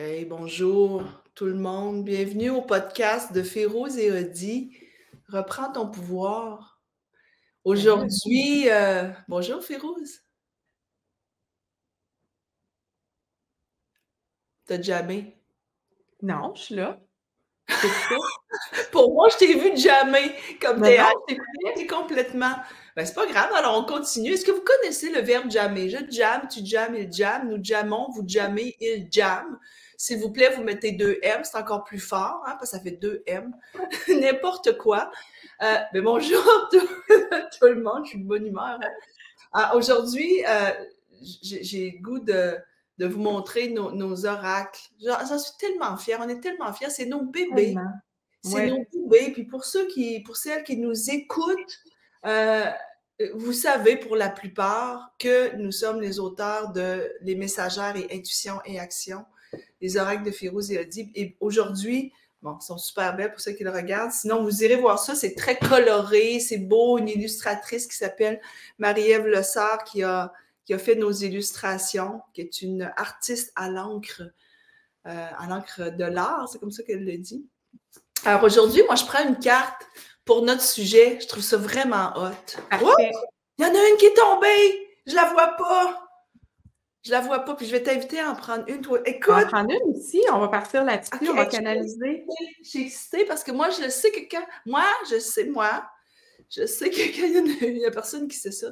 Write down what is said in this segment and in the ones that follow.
Hey, bonjour tout le monde. Bienvenue au podcast de Férouz et Audi. Reprends ton pouvoir. Aujourd'hui, euh, bonjour Férouz. T'as jamais? Non, je suis là. Pour moi, je t'ai vu jamais comme théâtre. T'es complètement. Ben, c'est pas grave, alors on continue. Est-ce que vous connaissez le verbe jammer? Je jamme, tu jammes, il jamme, nous jammons, vous jammez, il jamme. S'il vous plaît, vous mettez deux M, c'est encore plus fort, hein, parce que ça fait deux M. N'importe quoi. Euh, mais bonjour tout, tout, le monde, je suis de bonne humeur. Hein. Ah, aujourd'hui, euh, j'ai le goût de, de, vous montrer nos, nos oracles. J'en suis tellement fière, on est tellement fiers, c'est nos bébés. C'est nos bébés. Puis pour ceux qui, pour celles qui nous écoutent, euh, vous savez pour la plupart que nous sommes les auteurs de Les messagères et intuition et action, les oracles de Férouz et Audi. Et aujourd'hui, bon, ils sont super belles pour ceux qui le regardent. Sinon, vous irez voir ça, c'est très coloré, c'est beau. Une illustratrice qui s'appelle Marie-Ève Lessard qui a, qui a fait nos illustrations, qui est une artiste à l'encre, euh, à l'encre de l'art, c'est comme ça qu'elle le dit. Alors aujourd'hui, moi, je prends une carte pour notre sujet. Je trouve ça vraiment hot. Il y en a une qui est tombée. Je la vois pas. Je la vois pas, puis je vais t'inviter à en prendre une. Toi. Écoute. On va en prendre une aussi. On va partir là-dessus. on va canaliser. Je suis excitée parce que moi, je sais que quand. Moi, je sais, moi, je sais que quand il y en a une, il y a personne qui sait ça.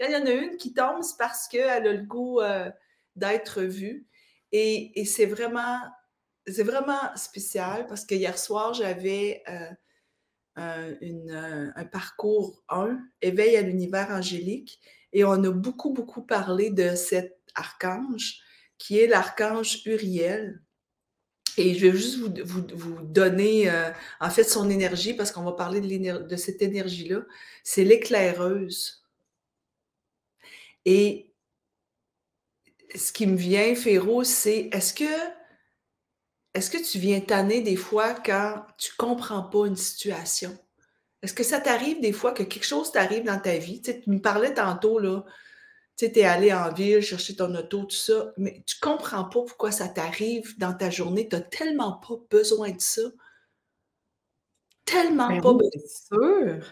Quand il y en a une qui tombe, c'est parce qu'elle a le goût euh, d'être vue. Et, et c'est vraiment. C'est vraiment spécial parce que hier soir, j'avais euh, un, une, un parcours 1, éveil à l'univers angélique, et on a beaucoup, beaucoup parlé de cet archange qui est l'archange Uriel. Et je vais juste vous, donner euh, en fait son énergie parce qu'on va parler de, de cette énergie-là. C'est l'éclaireuse. Et ce qui me vient, Féro, c'est est-ce que est-ce que tu viens tanner des fois quand tu ne comprends pas une situation? Est-ce que ça t'arrive des fois que quelque chose t'arrive dans ta vie? Tu, me parlais tantôt, là, tu es allé en ville chercher ton auto, tout ça, mais tu ne comprends pas pourquoi ça t'arrive dans ta journée. Tu n'as tellement pas besoin de ça. Tellement ben pas besoin. C'est sûr.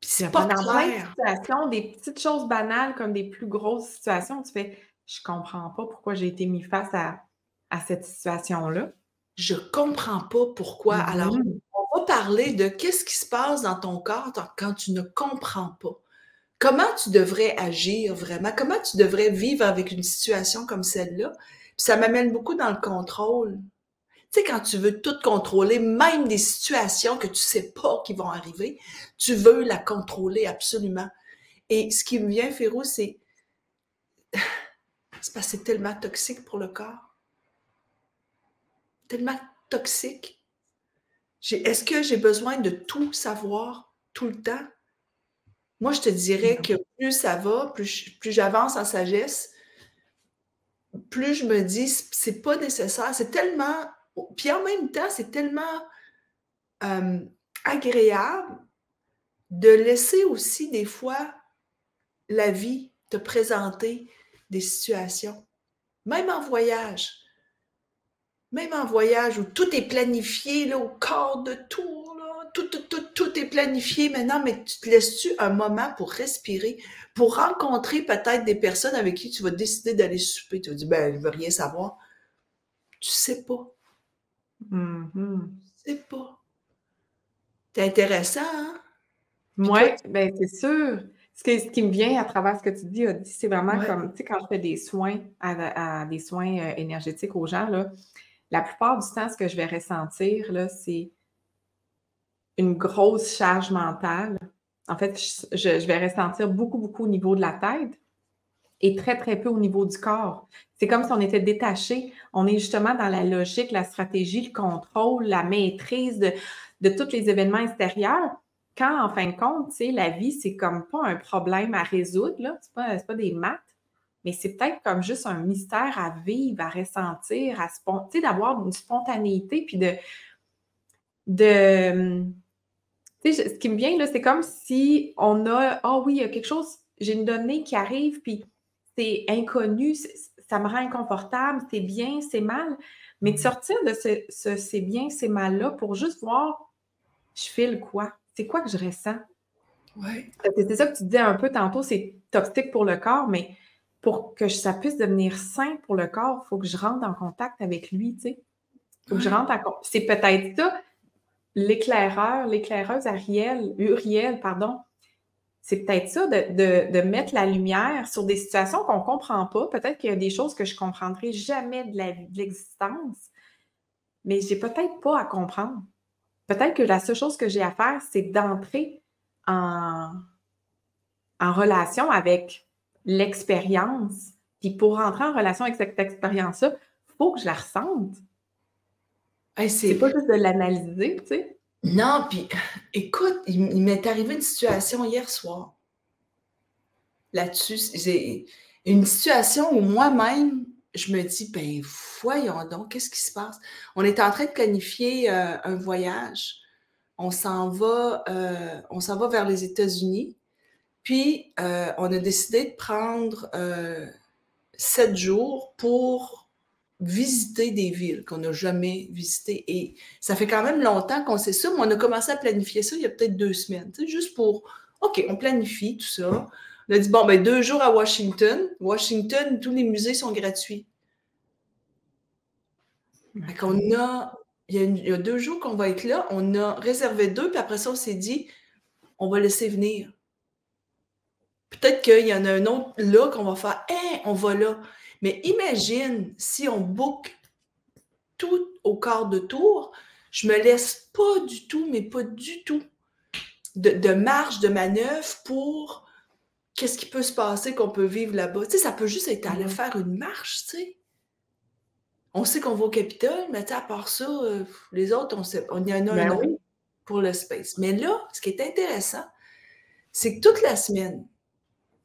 Puis c'est pas clair. Situations, des petites choses banales comme des plus grosses situations, tu fais je comprends pas pourquoi j'ai été mis face à à cette situation-là? Je comprends pas pourquoi. Alors, mm-hmm. on va parler de qu'est-ce qui se passe dans ton corps quand tu ne comprends pas. Comment tu devrais agir vraiment? Comment tu devrais vivre avec une situation comme celle-là? Ça m'amène beaucoup dans le contrôle. Tu sais, quand tu veux tout contrôler, même des situations que tu sais pas qui vont arriver, tu veux la contrôler absolument. Et ce qui me vient, Féro, c'est... C'est parce c'est tellement toxique pour le corps tellement toxique. Est-ce que j'ai besoin de tout savoir tout le temps? Moi, je te dirais que plus ça va, plus, plus j'avance en sagesse, plus je me dis, c'est pas nécessaire. C'est tellement. Puis en même temps, c'est tellement agréable de laisser aussi des fois la vie te présenter des situations, même en voyage. Même en voyage où tout est planifié, là, au corps de tour, là, tout, tout, tout, tout est planifié maintenant, mais tu te laisses-tu un moment pour respirer, pour rencontrer peut-être des personnes avec qui tu vas décider d'aller souper? Tu vas dire, ben, je veux rien savoir. Tu sais pas. Mm-hmm. Tu sais pas. C'est intéressant, hein? Oui, ben, c'est sûr. Ce, ce, qui me vient à travers ce que tu dis, c'est vraiment comme, tu sais, quand je fais des soins, à, des soins euh, énergétiques aux gens, là, la plupart du temps, ce que je vais ressentir, là, c'est une grosse charge mentale. En fait, je, vais ressentir beaucoup, beaucoup au niveau de la tête et très, très peu au niveau du corps. C'est comme si on était détaché. On est justement dans la logique, la stratégie, le contrôle, la maîtrise de, tous les événements extérieurs. Quand, en fin de compte, la vie, c'est comme pas un problème à résoudre, ce n'est pas, des maths mais c'est peut-être comme juste un mystère à vivre, à ressentir, à d'avoir une spontanéité, puis de. de ce qui me vient, là, c'est comme si on a. Ah oh oui, il y a quelque chose, j'ai une donnée qui arrive, puis c'est inconnu, ça me rend inconfortable, c'est bien, c'est mal. Mais de sortir de ce, ce c'est bien, c'est mal-là pour juste voir, je file quoi? C'est quoi que je ressens? Ouais. C'est ça que tu disais un peu tantôt, c'est toxique pour le corps, mais pour que ça puisse devenir sain pour le corps, il faut que je rentre en contact avec lui, tu sais. Faut que je rentre en C'est peut-être ça, l'éclaireur, l'éclaireuse Ariel, Uriel, pardon. C'est peut-être ça, de, mettre la lumière sur des situations qu'on ne comprend pas. Peut-être qu'il y a des choses que je ne comprendrai jamais de l'existence, mais je n'ai peut-être pas à comprendre. Peut-être que la seule chose que j'ai à faire, c'est d'entrer en, en relation avec l'expérience. Puis pour rentrer en relation avec cette expérience-là, il faut que je la ressente. C'est pas juste de l'analyser, tu sais. Non, puis écoute, il, m'est arrivé une situation hier soir là-dessus. C'est une situation où moi-même, je me dis, ben voyons donc, qu'est-ce qui se passe? On est en train de planifier euh, un voyage. On s'en va, euh, on s'en va vers les États-Unis. Puis, euh, on a décidé de prendre sept jours pour visiter des villes qu'on n'a jamais visitées. Et ça fait quand même longtemps qu'on sait ça, mais on a commencé à planifier ça il y a peut-être deux semaines, juste pour, OK, on planifie tout ça. On a dit, bon, ben deux jours à Washington. Washington, tous les musées sont gratuits. Fait qu'on a, il y, a deux jours qu'on va être là, on a réservé deux, puis après ça, on s'est dit, on va laisser venir. Peut-être qu'il y en a un autre là qu'on va faire, hein, on va là. Mais imagine si on book tout au quart de tour, je me laisse pas du tout, mais pas du tout, de, marge de manœuvre pour qu'est-ce qui peut se passer, qu'on peut vivre là-bas. Tu sais, ça peut juste être aller mm-hmm. faire une marche, tu sais. On sait qu'on va au Capitole, mais à part ça, euh, les autres, on sait, on y en a un ben pour le space. Mais là, ce qui est intéressant, c'est que toute la semaine,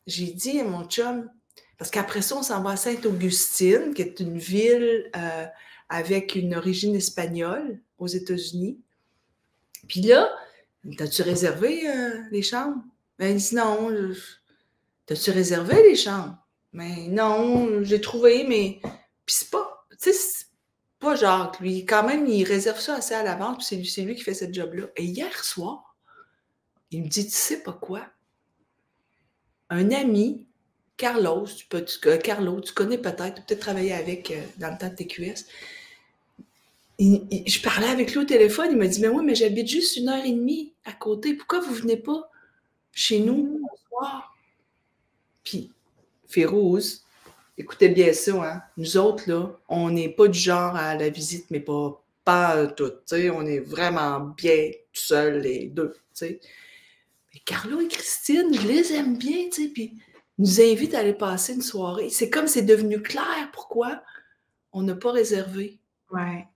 j'ai dit à mon chum, parce qu'après ça, on s'en va à Sainte-Augustine, qui est une ville euh, avec une origine espagnole aux États-Unis. Puis là, t'as-tu réservé euh, les chambres? Ben, dit non. T'as-tu réservé les chambres? Mais ben, non, j'ai trouvé, mais. Puis c'est pas. Tu sais, c'est pas Jacques, lui. Quand même, il réserve ça assez à l'avance, puis c'est lui, c'est lui qui fait ce job-là. Et hier soir, il me dit, tu sais pas quoi? Un ami Carlos, tu peux, tu, Carlo, tu connais peut-être, tu as peut-être travaillé avec euh, dans le temps de TQS. je parlais avec lui au téléphone, il m'a dit Mais oui, mais j'habite juste une heure et demie à côté. Pourquoi vous ne venez pas chez nous ce soir? Puis, Férouz, écoutez bien ça, hein? Nous autres, là, on n'est pas du genre à la visite, mais pas, pas tout. On est vraiment bien tout seuls, les deux. sais. Mais Carlo et Christine, je les aime bien, tu sais. Puis nous invite à aller passer une soirée. C'est comme c'est devenu clair pourquoi on n'a pas réservé. Ouais.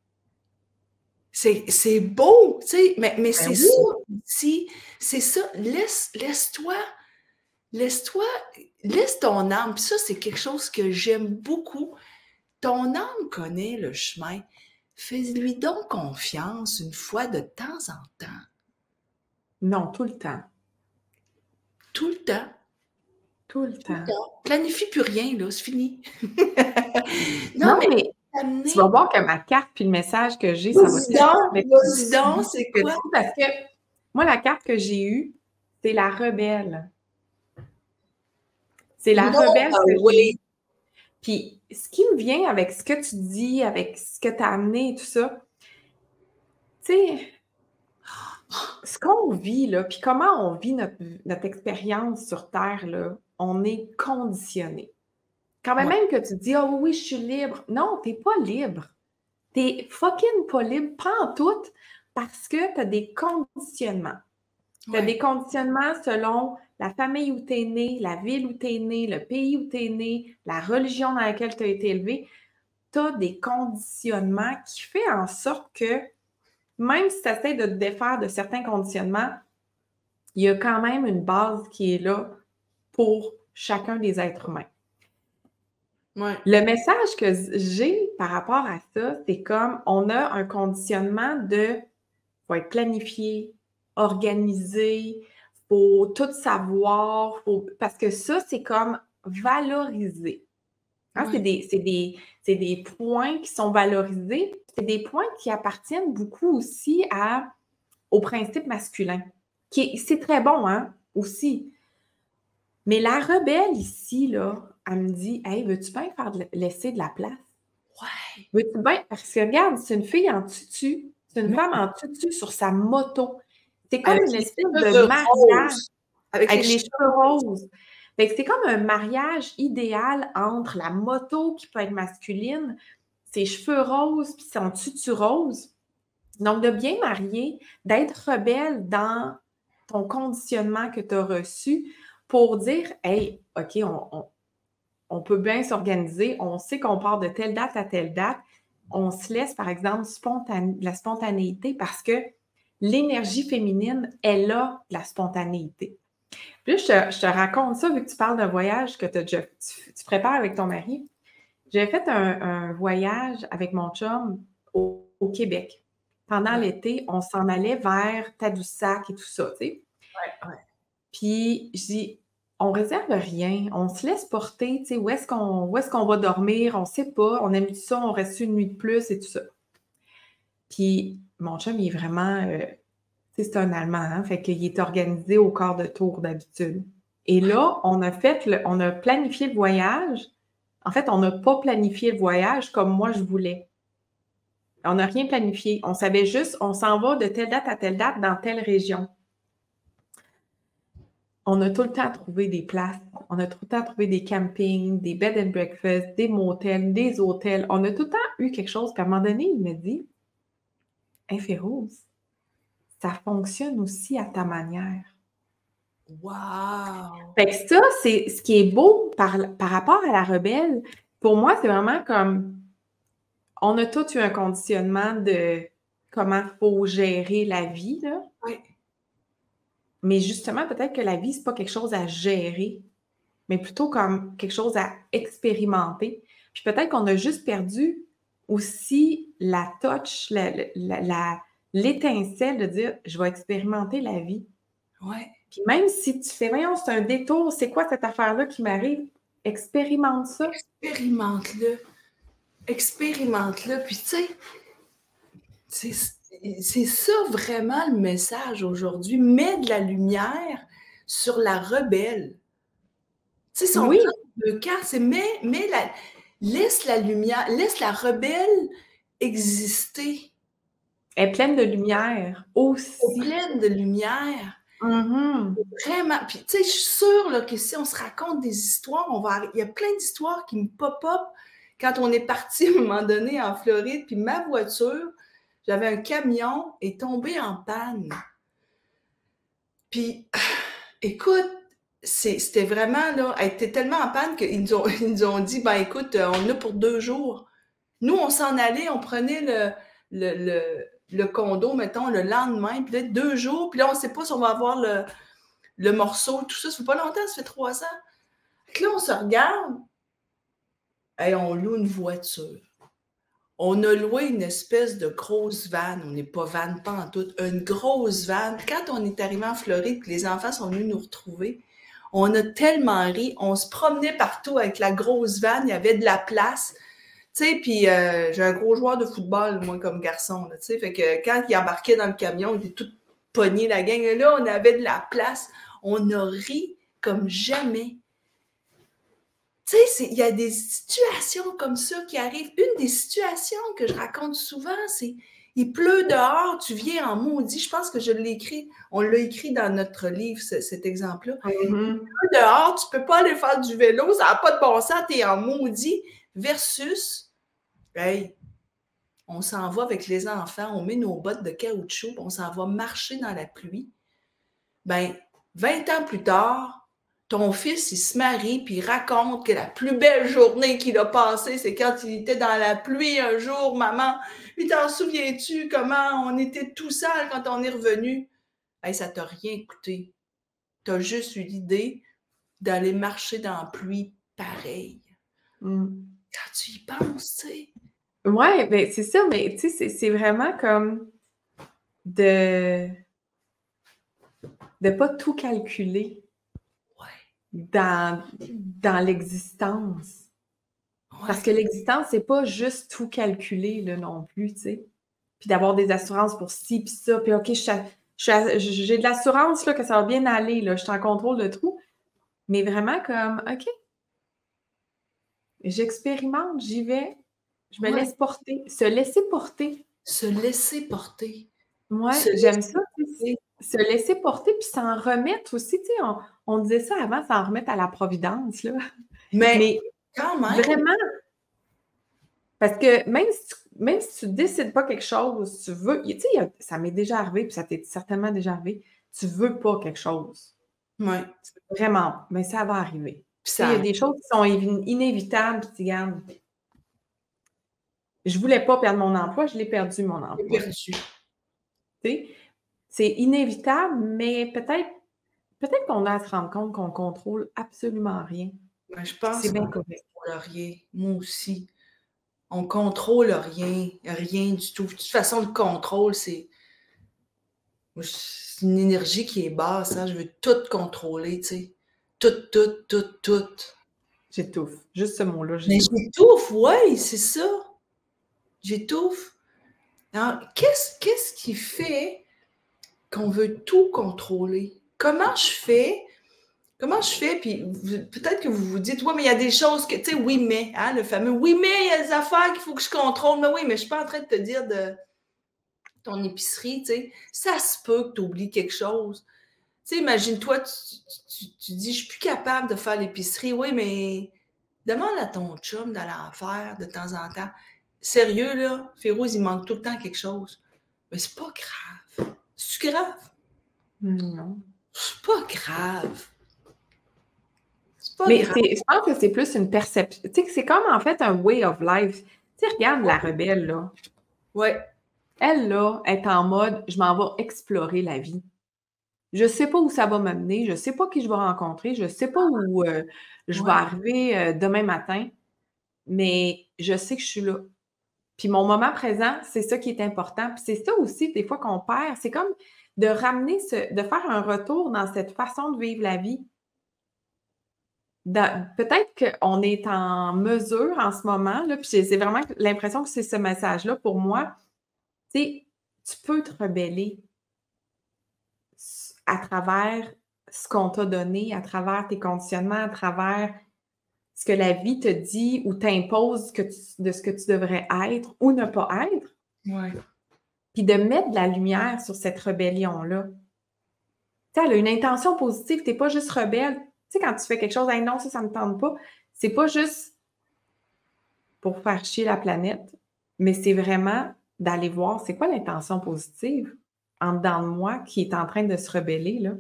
C'est beau, tu sais, mais, mais ben c'est ça si c'est ça. Laisse, laisse-toi, laisse-toi, laisse ton âme. Puis ça, c'est quelque chose que j'aime beaucoup. Ton âme connaît le chemin. Fais-lui donc confiance une fois de temps en temps. Non, tout le temps. Tout le temps. Tout le temps. Planifie plus rien, là, c'est fini. non, mais, tu vas voir que ma carte puis le message que j'ai, ça va être. c'est quoi? Parce que moi, la carte que j'ai eue, c'est la rebelle. C'est la rebelle que oui. Puis, ce qui me vient avec ce que tu dis, avec ce que tu as amené et tout ça, tu sais, ce qu'on vit, là, puis comment on vit notre, notre expérience sur Terre, là, on est conditionné. Quand même, que tu dis, oh oui, je suis libre. Non, tu n'es pas libre. Tu es fucking pas libre, pas en tout, parce que tu as des conditionnements. Tu as des conditionnements selon la famille où tu es né, la ville où tu es né, le pays où tu es né, la religion dans laquelle tu as été élevé. Tu as des conditionnements qui font en sorte que même si tu essaies de te défaire de certains conditionnements, il y a quand même une base qui est là pour chacun des êtres humains. Le message que j'ai par rapport à ça, c'est comme on a un conditionnement de faut être planifié, organisé, faut tout savoir, parce que ça, c'est comme valoriser. Hein, c'est des, des, points qui sont valorisés. C'est des points qui appartiennent beaucoup aussi à, au principe masculin. C'est très bon, hein, aussi. Mais la rebelle ici, là, elle me dit Hey, veux-tu bien faire laisser de la place? Ouais. Veux-tu bien? Parce que regarde, c'est une fille en tutu, c'est une femme en tutu sur sa moto. C'est comme une espèce de mariage avec, les, cheveux roses. c'est comme un mariage idéal entre la moto qui peut être masculine, ses cheveux roses puis son tutu rose. Donc, de bien marier, d'être rebelle dans ton conditionnement que tu as reçu pour dire Hey, OK, on, peut bien s'organiser, on sait qu'on part de telle date à telle date, on se laisse, par exemple, la spontanéité parce que l'énergie féminine, elle a la spontanéité. Puis je, te raconte ça, vu que tu parles d'un voyage que tu, prépares avec ton mari. J'ai fait un, voyage avec mon chum au, Québec. Pendant l'été, on s'en allait vers Tadoussac et tout ça, tu sais. Ouais, ouais. Puis je dis, on réserve rien, on se laisse porter, tu sais, où est-ce qu'on est qu'on va dormir, on ne sait pas, on aime ça, on reste une nuit de plus et tout ça. Puis mon chum, il est vraiment, euh, c'est un Allemand, hein, fait qu'il est organisé au quart de tour d'habitude. Et là, on a fait, le, on a planifié le voyage. En fait, on n'a pas planifié le voyage comme moi je voulais. On n'a rien planifié. On savait juste, on s'en va de telle date à telle date dans telle région. On a tout le temps trouvé des places. On a tout le temps trouvé des campings, des bed and breakfast, des motels, des hôtels. On a tout le temps eu quelque chose. Puis à un moment donné, il me dit Inférose, ça fonctionne aussi à ta manière. Wow! Fait que ça, c'est ce qui est beau par, par rapport à la rebelle. Pour moi, c'est vraiment comme on a tous eu un conditionnement de comment il faut gérer la vie. Là. Oui. Mais justement, peut-être que la vie, ce n'est pas quelque chose à gérer, mais plutôt comme quelque chose à expérimenter. Puis peut-être qu'on a juste perdu aussi la touch, l'étincelle de dire je vais expérimenter la vie. Ouais. Puis même si tu fais, voyons, c'est un détour, c'est quoi cette affaire-là qui m'arrive? Expérimente ça. Expérimente-le. Expérimente-le. Puis tu sais, c'est ça vraiment le message aujourd'hui. Mets de la lumière sur la rebelle. Tu sais, son oui. de cas, c'est mets, mets la, Laisse la lumière, laisse la rebelle exister. Elle est pleine de lumière aussi. Elle est pleine de lumière. Mm-hmm. Vraiment. Puis, tu sais, je suis sûre que si on se raconte des histoires, on va... il y a plein d'histoires qui me pop-up quand on est parti à un moment donné en Floride, puis ma voiture, j'avais un camion, est tombé en panne. Puis, écoute, c'était vraiment, là, elle était tellement en panne qu'ils nous, ont, dit, ben écoute, euh, on a pour deux jours. Nous, on s'en allait, on prenait le, le, le, condo, mettons, le lendemain, puis là, deux jours, puis là, on ne sait pas si on va avoir le, le morceau, tout ça. Ça fait pas longtemps, ça fait trois ans. Puis là, on se regarde, et on loue une voiture. On a loué une espèce de grosse vanne. On n'est pas vanne, pas en tout. Une grosse vanne. Quand on est arrivé en Floride, puis les enfants sont venus nous retrouver, on a tellement ri. On se promenait partout avec la grosse vanne. Il y avait de la place. Tu sais, puis euh, j'ai un gros joueur de football, moi, comme garçon. Tu sais, fait que quand il embarquait dans le camion, il était tout pogné, la gang. Et là, on avait de la place. On a ri comme jamais. Tu sais, il y a des situations comme ça qui arrivent. Une des situations que je raconte souvent, c'est il pleut dehors, tu viens en maudit. Je pense que je l'ai écrit, on l'a écrit dans notre livre, cet exemple-là. Mm-hmm. Il pleut dehors, tu ne peux pas aller faire du vélo, ça n'a pas de bon sens, tu es en maudit. Versus, hey, on s'en va avec les enfants, on met nos bottes de caoutchouc, on s'en va marcher dans la pluie. Ben, 20 ans plus tard, ton fils, il se marie, puis il raconte que la plus belle journée qu'il a passée, c'est quand il était dans la pluie un jour, maman. Puis t'en souviens-tu comment on était tout seul quand on est revenu? Hey, ça t'a rien coûté. T'as juste eu l'idée d'aller marcher dans la pluie pareil. Mm. Quand tu y penses, tu sais. Ouais, ben c'est ça, mais tu sais, c'est vraiment comme de de pas tout calculer dans, dans l'existence. Parce que l'existence, c'est pas juste tout calculer là, non plus, tu sais. Puis d'avoir des assurances pour ci, puis ça, puis OK, j'ai de l'assurance que ça va bien aller, là, je suis en contrôle de tout. Mais vraiment comme, OK, j'expérimente, j'y vais, je me laisse porter, se laisser porter. Se laisser porter. Moi, j'aime ça. Se laisser porter, puis s'en remettre aussi. Tu sais, on, disait ça avant, s'en remettre à la providence. Là. Mais, quand même. Vraiment. Parce que même si tu, même si tu décides pas quelque chose, tu veux. Tu sais, ça m'est déjà arrivé, puis ça t'est certainement déjà arrivé. Tu veux pas quelque chose. Oui. Vraiment. Mais ça va arriver. Il y a des choses qui sont inévitables, puis tu regardes. Je voulais pas perdre mon emploi, je l'ai perdu, mon emploi. perdu. C'est inévitable, mais peut-être peut-être qu'on a à se rendre compte qu'on contrôle absolument rien. Ben, je pense qu'on ne contrôle rien. Moi aussi. On contrôle rien, rien du tout. De toute façon, le contrôle, c'est une énergie qui est basse. Hein. Je veux tout contrôler, tu sais. Tout, tout, tout, tout. J'étouffe. Juste ce mot-là. Mais j'étouffe, oui, c'est ça. J'étouffe. Qu'est-ce, qu'est-ce qui fait qu'on veut tout contrôler? Comment je fais? Comment je fais? Peut-être que vous vous dites, oui, mais il y a des choses que, tu sais, oui, mais, hein, le fameux oui, mais il y a des affaires qu'il faut que je contrôle. Mais oui, mais je ne suis pas en train de te dire de ton épicerie, tu sais. Ça se peut que tu oublies quelque chose. Tu sais, imagine-toi, tu, tu, dis, je suis plus capable de faire l'épicerie. Oui, mais demande à ton chum d'aller en faire de temps en temps. Sérieux, là, Férouz, il manque tout le temps quelque chose. Mais c'est pas grave. C'est grave? Non. C'est pas grave. Pas Mais grave. je pense que c'est plus une perception. Tu sais, c'est comme en fait un way of life. Tu sais, regarde la rebelle, là. Ouais. Elle, là, est en mode je m'en vais explorer la vie. Je ne sais pas où ça va m'amener, je ne sais pas qui je vais rencontrer, je ne sais pas où euh, je vais arriver euh, demain matin, mais je sais que je suis là. Puis mon moment présent, c'est ça qui est important. Puis c'est ça aussi, des fois, qu'on perd. C'est comme de ramener, ce, de faire un retour dans cette façon de vivre la vie. Peut-être qu'on est en mesure en ce moment, là, puis c'est vraiment l'impression que c'est ce message-là pour moi. Tu tu peux te rebeller à travers ce qu'on t'a donné, à travers tes conditionnements, à travers ce que la vie te dit ou t'impose de ce que tu devrais être ou ne pas être. Ouais. Puis de mettre de la lumière sur cette rébellion-là. Tu sais, elle a une intention positive, tu n'es pas juste rebelle. Tu sais, quand tu fais quelque chose, non, ça, ça ne me tente pas, c'est pas juste pour faire chier la planète, mais c'est vraiment d'aller voir c'est quoi l'intention positive en dedans de moi qui est en train de se rebeller, là.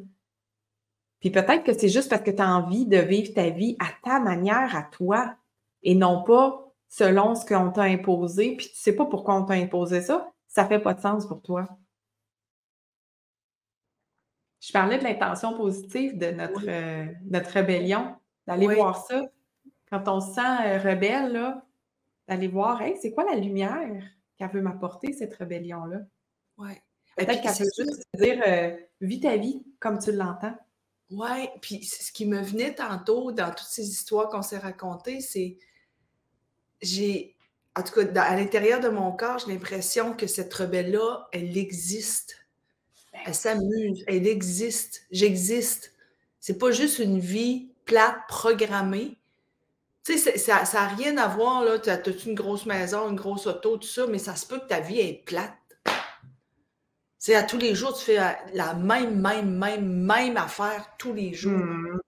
Puis peut-être que c'est juste parce que tu as envie de vivre ta vie à ta manière, à toi, et non pas selon ce qu'on t'a imposé, puis tu sais pas pourquoi on t'a imposé ça, ça fait pas de sens pour toi. Je parlais de l'intention positive de notre, euh, notre rébellion, d'aller voir ça. Quand on se sent euh, rebelle, d'aller voir, hey, c'est quoi la lumière qu'elle veut m'apporter, cette rébellion-là? Oui. Peut-être qu'elle veut juste dire, euh, vis ta vie comme tu l'entends. Oui, puis ce qui me venait tantôt dans toutes ces histoires qu'on s'est racontées, c'est j'ai, en tout cas, à l'intérieur de mon corps, j'ai l'impression que cette rebelle-là, elle existe. Ben elle s'amuse, elle existe. J'existe. C'est pas juste une vie plate, programmée. Tu sais, ça n'a rien à voir, là. Tu as, as une grosse maison, une grosse auto, tout ça, mais ça se peut que ta vie est plate c'est à tous les jours, tu fais la même, même, même, même affaire tous les jours. Mmh.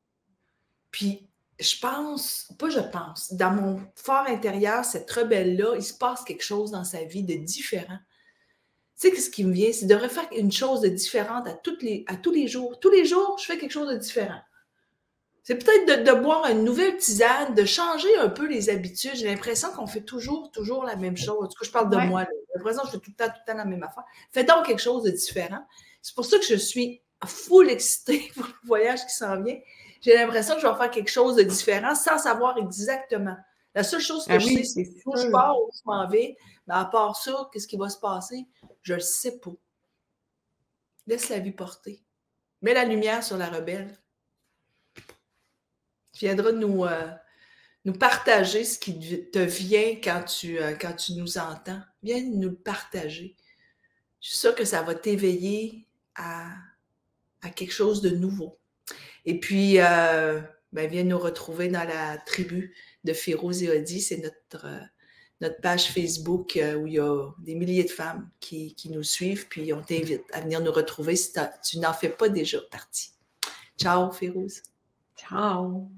Puis, je pense, pas je pense, dans mon fort intérieur, cette rebelle-là, il se passe quelque chose dans sa vie de différent. Tu sais, ce qui me vient, c'est de refaire une chose de différente à, toutes les, à tous les jours. Tous les jours, je fais quelque chose de différent. C'est peut-être de, boire une nouvelle tisane, de changer un peu les habitudes. J'ai l'impression qu'on fait toujours, toujours la même chose. En tout cas, je parle de moi. J'ai l'impression que je fais tout le temps, tout le temps la même affaire. Fais donc quelque chose de différent. C'est pour ça que je suis full excitée pour le voyage qui s'en vient. J'ai l'impression que je vais faire quelque chose de différent sans savoir exactement. La seule chose que ah je sais, c'est où je pars, où je m'en vais. Mais à part ça, qu'est-ce qui va se passer? Je ne le sais pas. Laisse la vie porter. Mets la lumière sur la rebelle viendra nous, euh, nous partager ce qui te vient quand tu, euh, quand tu nous entends. Viens nous le partager. Je suis sûre que ça va t'éveiller à, quelque chose de nouveau. Et puis, euh, ben, viens nous retrouver dans la tribu de Férouz et Odi. C'est notre, euh, notre page Facebook où il y a des milliers de femmes qui, nous suivent. Puis, on t'invite à venir nous retrouver si tu n'en fais pas déjà partie. Ciao, Férouz. Ciao.